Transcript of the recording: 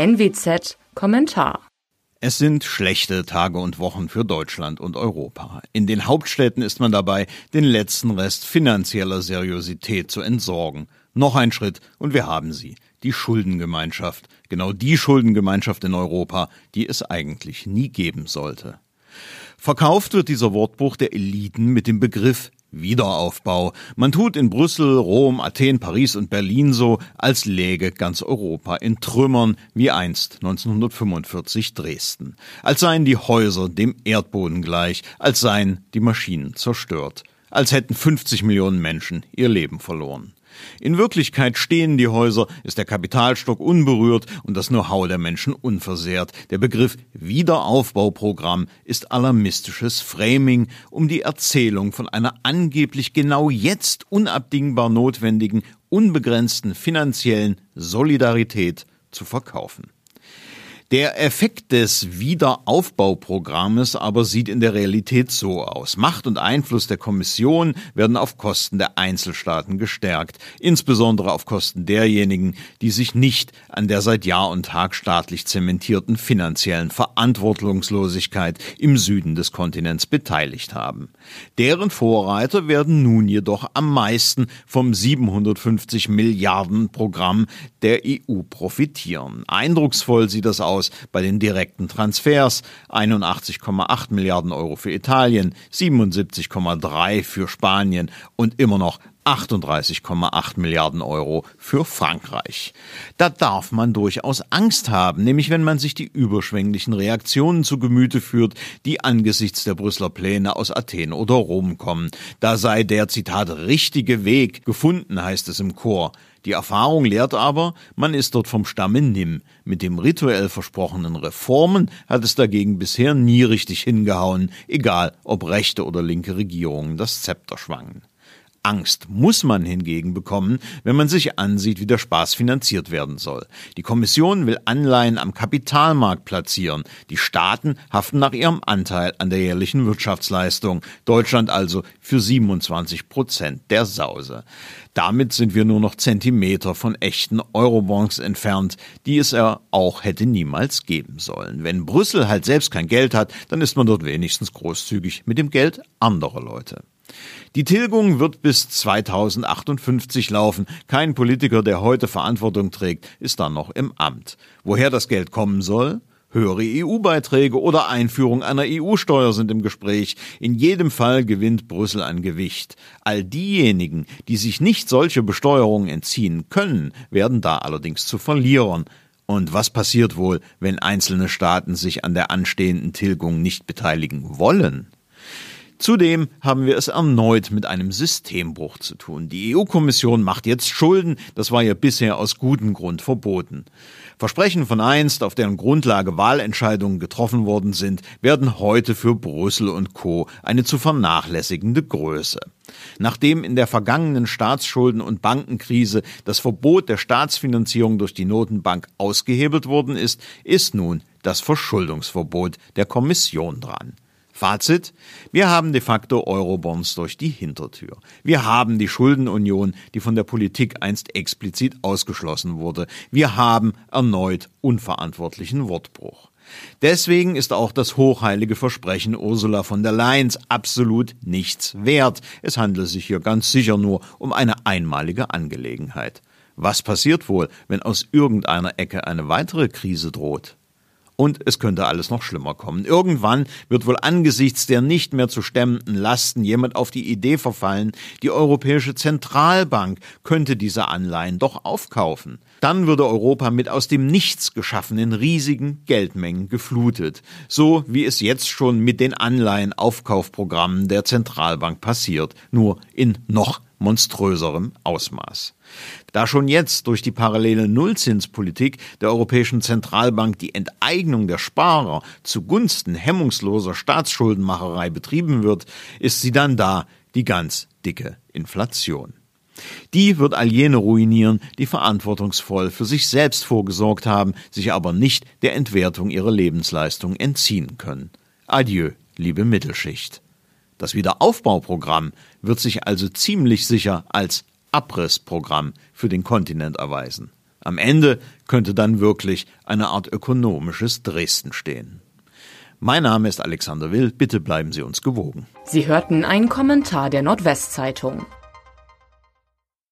NWZ Kommentar es sind schlechte Tage und Wochen für Deutschland und Europa. In den Hauptstädten ist man dabei, den letzten Rest finanzieller Seriosität zu entsorgen. Noch ein Schritt und wir haben sie. Die Schuldengemeinschaft. Genau die Schuldengemeinschaft in Europa, die es eigentlich nie geben sollte. Verkauft wird dieser Wortbruch der Eliten mit dem Begriff Wiederaufbau. Man tut in Brüssel, Rom, Athen, Paris und Berlin so, als läge ganz Europa in Trümmern wie einst 1945 Dresden. Als seien die Häuser dem Erdboden gleich, als seien die Maschinen zerstört, als hätten 50 Millionen Menschen ihr Leben verloren. In Wirklichkeit stehen die Häuser, ist der Kapitalstock unberührt und das Know-how der Menschen unversehrt. Der Begriff Wiederaufbauprogramm ist alarmistisches Framing, um die Erzählung von einer angeblich genau jetzt unabdingbar notwendigen, unbegrenzten finanziellen Solidarität zu verkaufen. Der Effekt des Wiederaufbauprogrammes aber sieht in der Realität so aus. Macht und Einfluss der Kommission werden auf Kosten der Einzelstaaten gestärkt, insbesondere auf Kosten derjenigen, die sich nicht an der seit Jahr und Tag staatlich zementierten finanziellen Verantwortungslosigkeit im Süden des Kontinents beteiligt haben. Deren Vorreiter werden nun jedoch am meisten vom 750 Milliarden Programm der EU profitieren. Eindrucksvoll sieht das aus aus bei den direkten Transfers 81,8 Milliarden Euro für Italien, 77,3 für Spanien und immer noch 38,8 Milliarden Euro für Frankreich. Da darf man durchaus Angst haben, nämlich wenn man sich die überschwänglichen Reaktionen zu Gemüte führt, die angesichts der Brüsseler Pläne aus Athen oder Rom kommen. Da sei der Zitat richtige Weg gefunden, heißt es im Chor. Die Erfahrung lehrt aber, man ist dort vom Stamme nimm. Mit dem rituell versprochenen Reformen hat es dagegen bisher nie richtig hingehauen, egal ob rechte oder linke Regierungen das Zepter schwangen. Angst muss man hingegen bekommen, wenn man sich ansieht, wie der Spaß finanziert werden soll. Die Kommission will Anleihen am Kapitalmarkt platzieren. Die Staaten haften nach ihrem Anteil an der jährlichen Wirtschaftsleistung. Deutschland also für 27 Prozent der Sause. Damit sind wir nur noch Zentimeter von echten Eurobonds entfernt, die es er auch hätte niemals geben sollen. Wenn Brüssel halt selbst kein Geld hat, dann ist man dort wenigstens großzügig mit dem Geld anderer Leute. Die Tilgung wird bis 2058 laufen. Kein Politiker, der heute Verantwortung trägt, ist dann noch im Amt. Woher das Geld kommen soll? Höhere EU-Beiträge oder Einführung einer EU-Steuer sind im Gespräch. In jedem Fall gewinnt Brüssel an Gewicht. All diejenigen, die sich nicht solche Besteuerungen entziehen können, werden da allerdings zu Verlierern. Und was passiert wohl, wenn einzelne Staaten sich an der anstehenden Tilgung nicht beteiligen wollen? Zudem haben wir es erneut mit einem Systembruch zu tun. Die EU-Kommission macht jetzt Schulden, das war ja bisher aus gutem Grund verboten. Versprechen von einst, auf deren Grundlage Wahlentscheidungen getroffen worden sind, werden heute für Brüssel und Co. eine zu vernachlässigende Größe. Nachdem in der vergangenen Staatsschulden- und Bankenkrise das Verbot der Staatsfinanzierung durch die Notenbank ausgehebelt worden ist, ist nun das Verschuldungsverbot der Kommission dran. Fazit, wir haben de facto Eurobonds durch die Hintertür. Wir haben die Schuldenunion, die von der Politik einst explizit ausgeschlossen wurde. Wir haben erneut unverantwortlichen Wortbruch. Deswegen ist auch das hochheilige Versprechen Ursula von der Leyen absolut nichts wert. Es handelt sich hier ganz sicher nur um eine einmalige Angelegenheit. Was passiert wohl, wenn aus irgendeiner Ecke eine weitere Krise droht? Und es könnte alles noch schlimmer kommen. Irgendwann wird wohl angesichts der nicht mehr zu stemmenden Lasten jemand auf die Idee verfallen, die Europäische Zentralbank könnte diese Anleihen doch aufkaufen. Dann würde Europa mit aus dem Nichts geschaffenen riesigen Geldmengen geflutet, so wie es jetzt schon mit den Anleihenaufkaufprogrammen der Zentralbank passiert, nur in noch monströserem Ausmaß. Da schon jetzt durch die parallele Nullzinspolitik der Europäischen Zentralbank die Enteignung der Sparer zugunsten hemmungsloser Staatsschuldenmacherei betrieben wird, ist sie dann da, die ganz dicke Inflation. Die wird all jene ruinieren, die verantwortungsvoll für sich selbst vorgesorgt haben, sich aber nicht der Entwertung ihrer Lebensleistung entziehen können. Adieu, liebe Mittelschicht. Das Wiederaufbauprogramm wird sich also ziemlich sicher als Abrissprogramm für den Kontinent erweisen. Am Ende könnte dann wirklich eine Art ökonomisches Dresden stehen. Mein Name ist Alexander Will, bitte bleiben Sie uns gewogen. Sie hörten einen Kommentar der Nordwestzeitung.